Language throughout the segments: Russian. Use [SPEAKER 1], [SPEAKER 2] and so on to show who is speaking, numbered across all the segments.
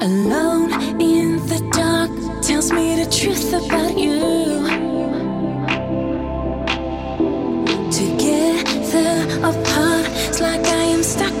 [SPEAKER 1] Alone in
[SPEAKER 2] the dark tells me the
[SPEAKER 3] truth
[SPEAKER 4] about you. Together apart, it's like I am stuck.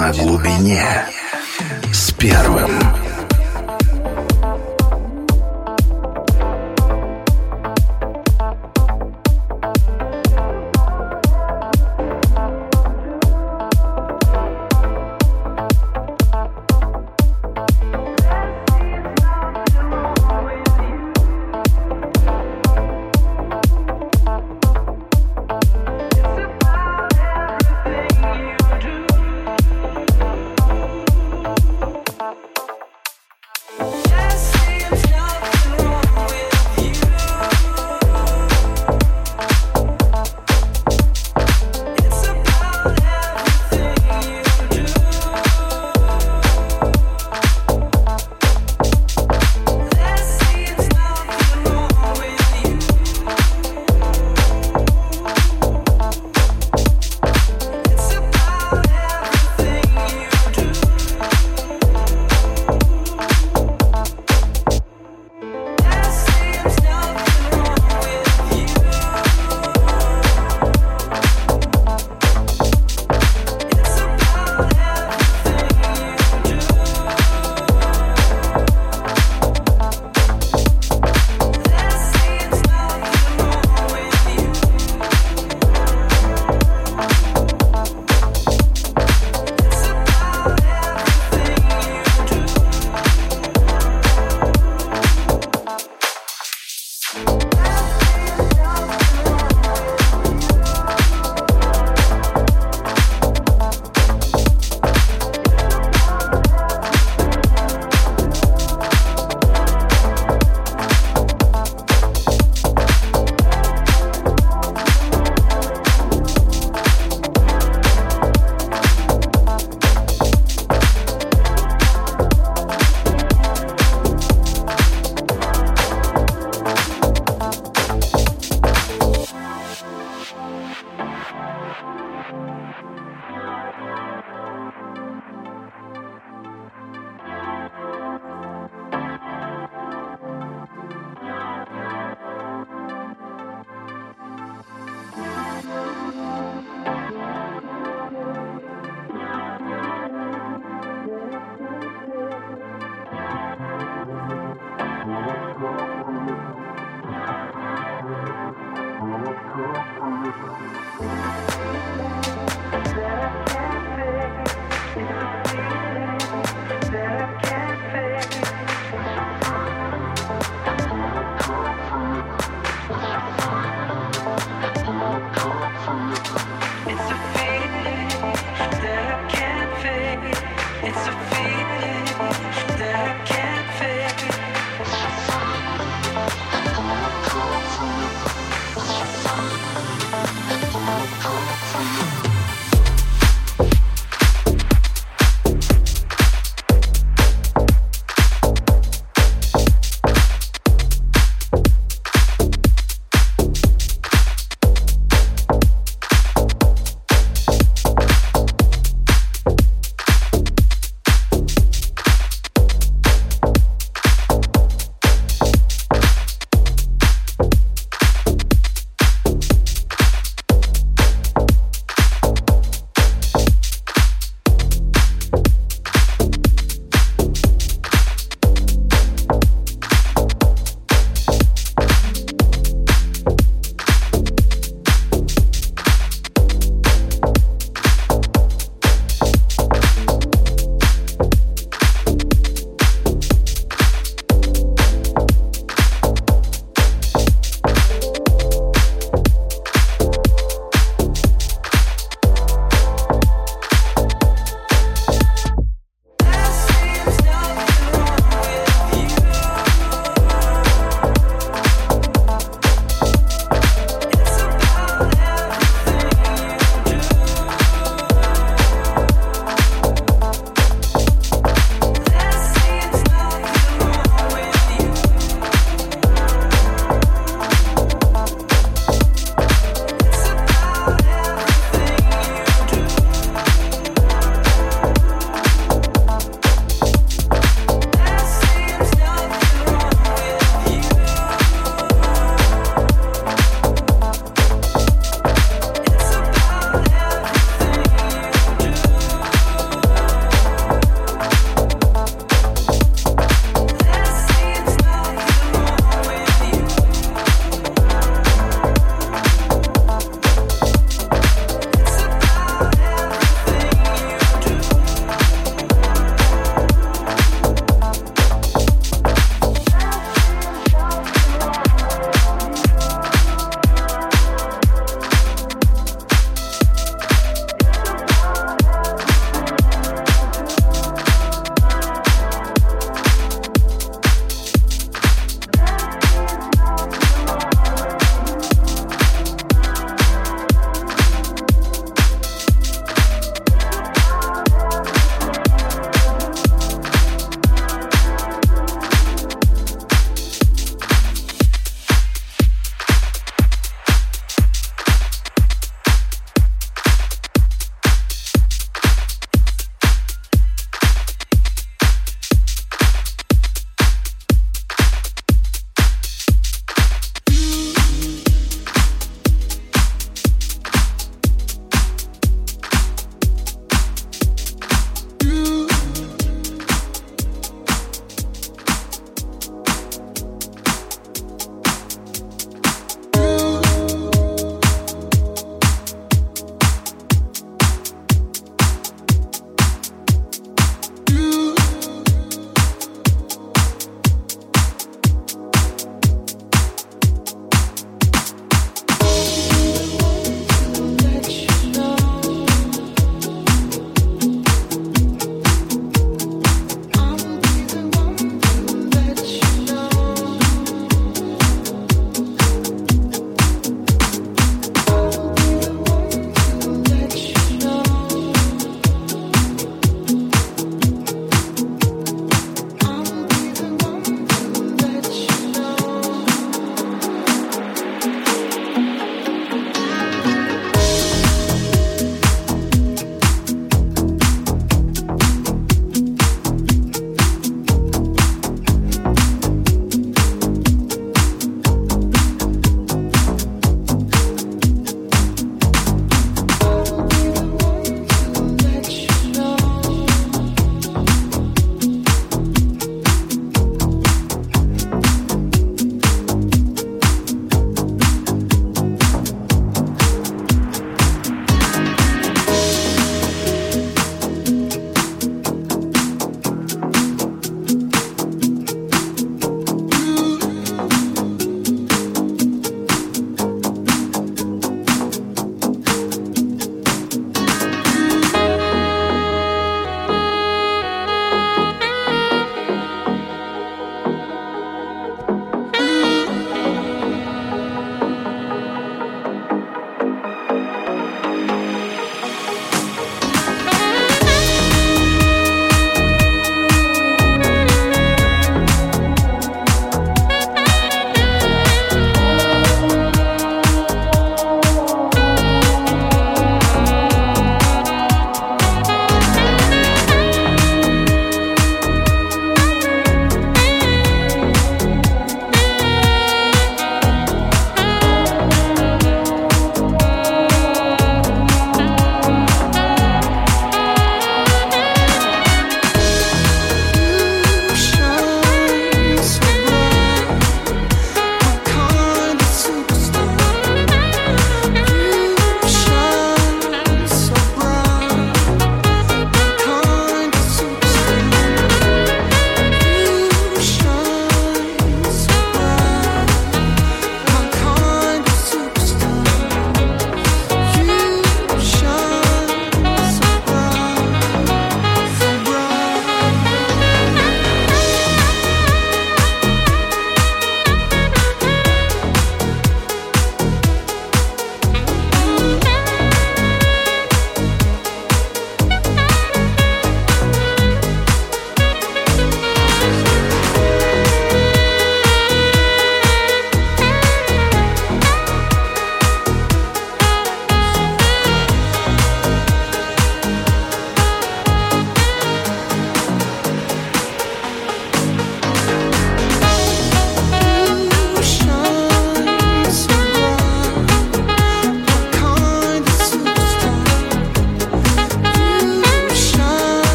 [SPEAKER 4] На глубине с первым.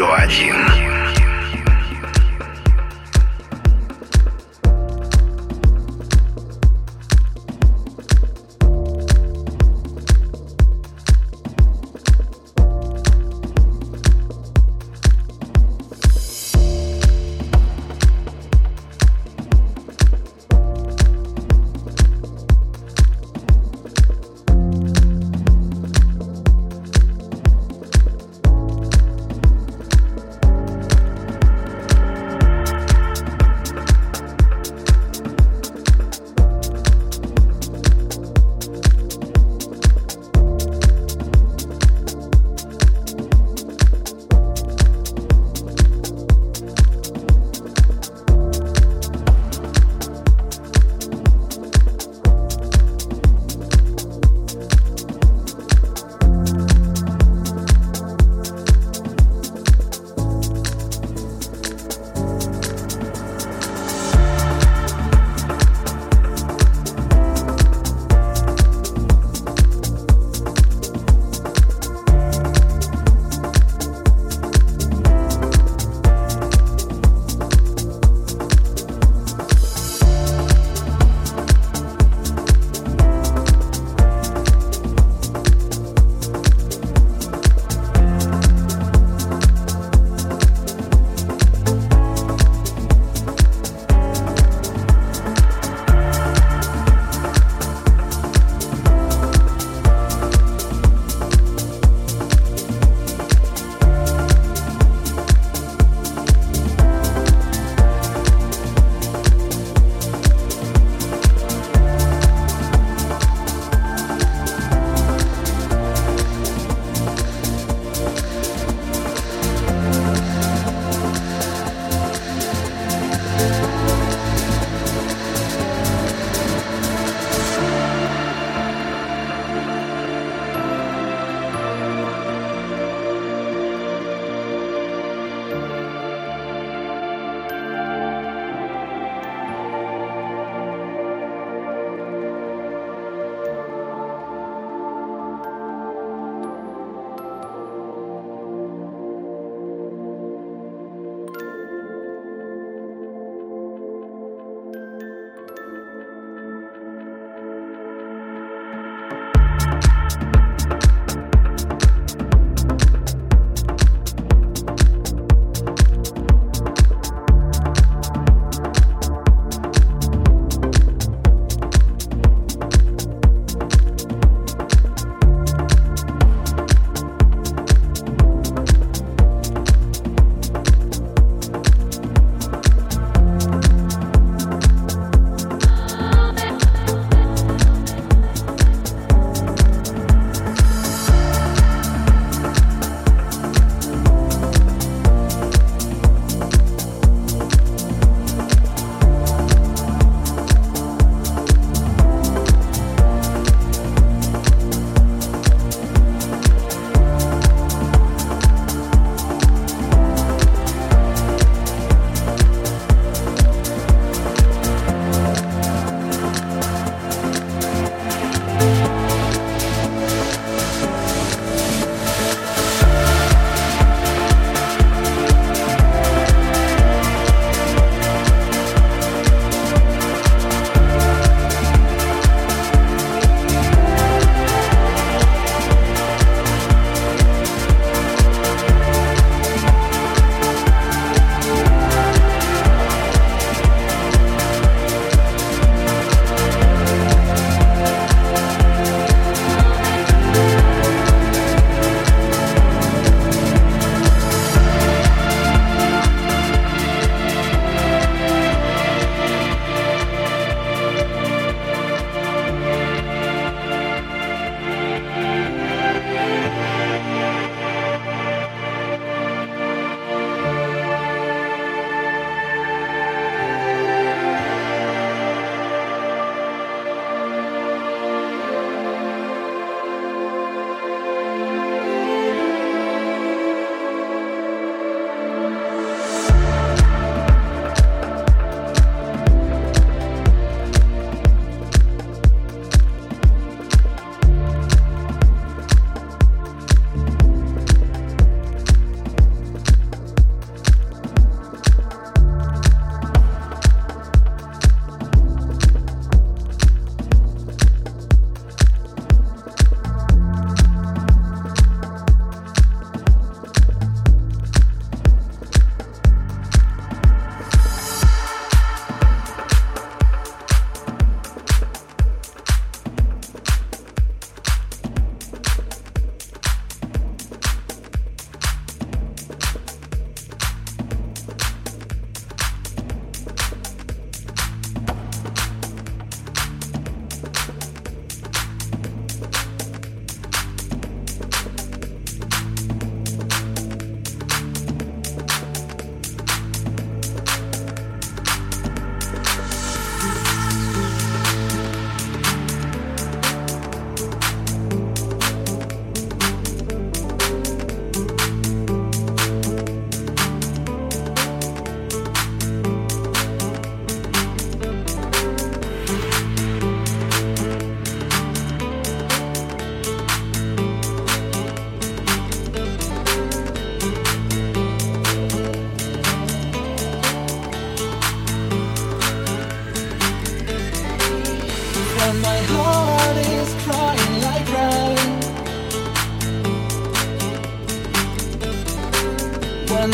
[SPEAKER 5] Радио 1.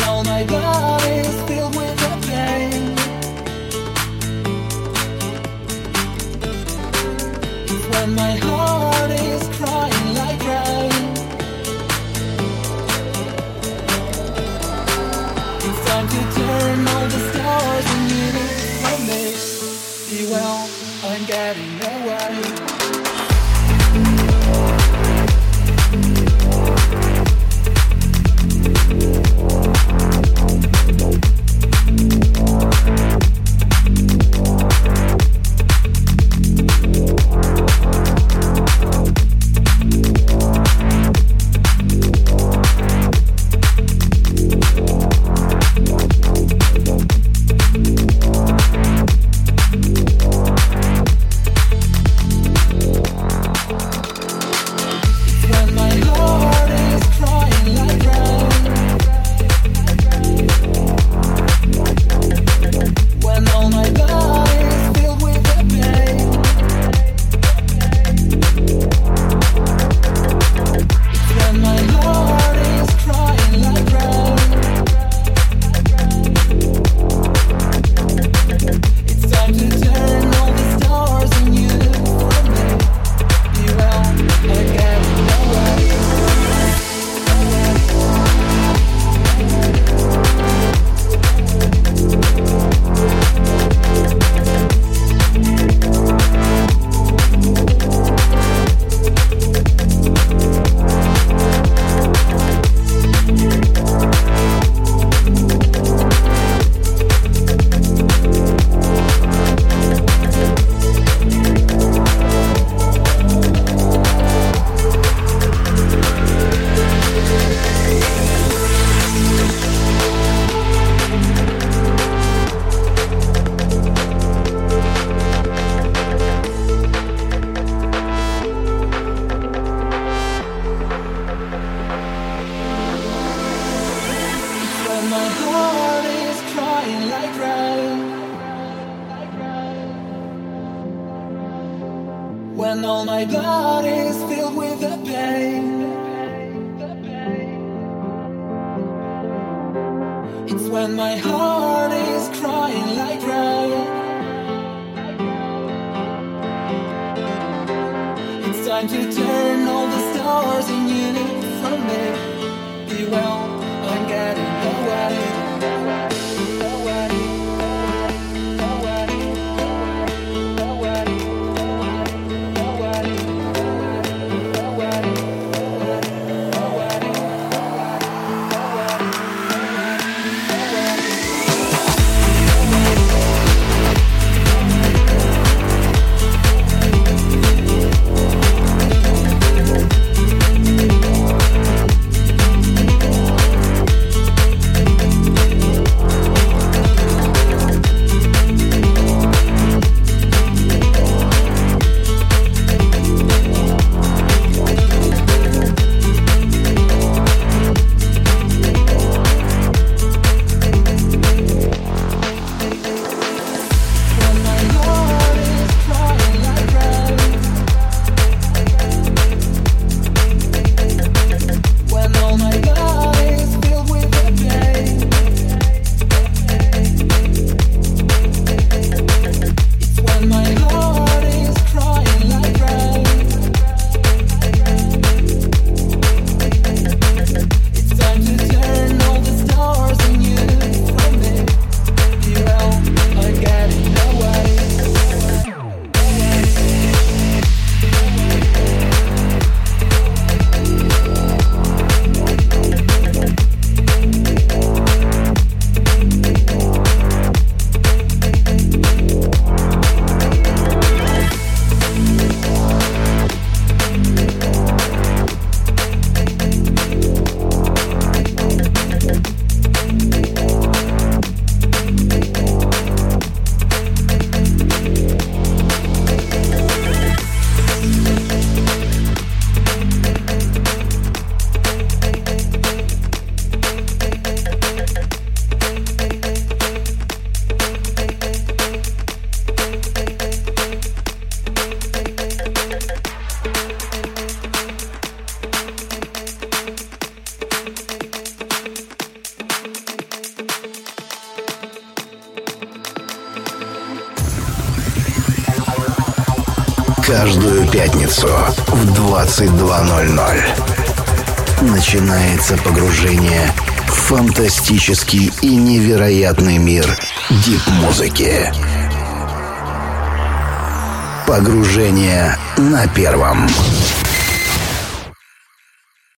[SPEAKER 5] all my goddess. is пятницу в 22.00 начинается погружение в фантастический и невероятный мир дип-музыки. Погружение на первом.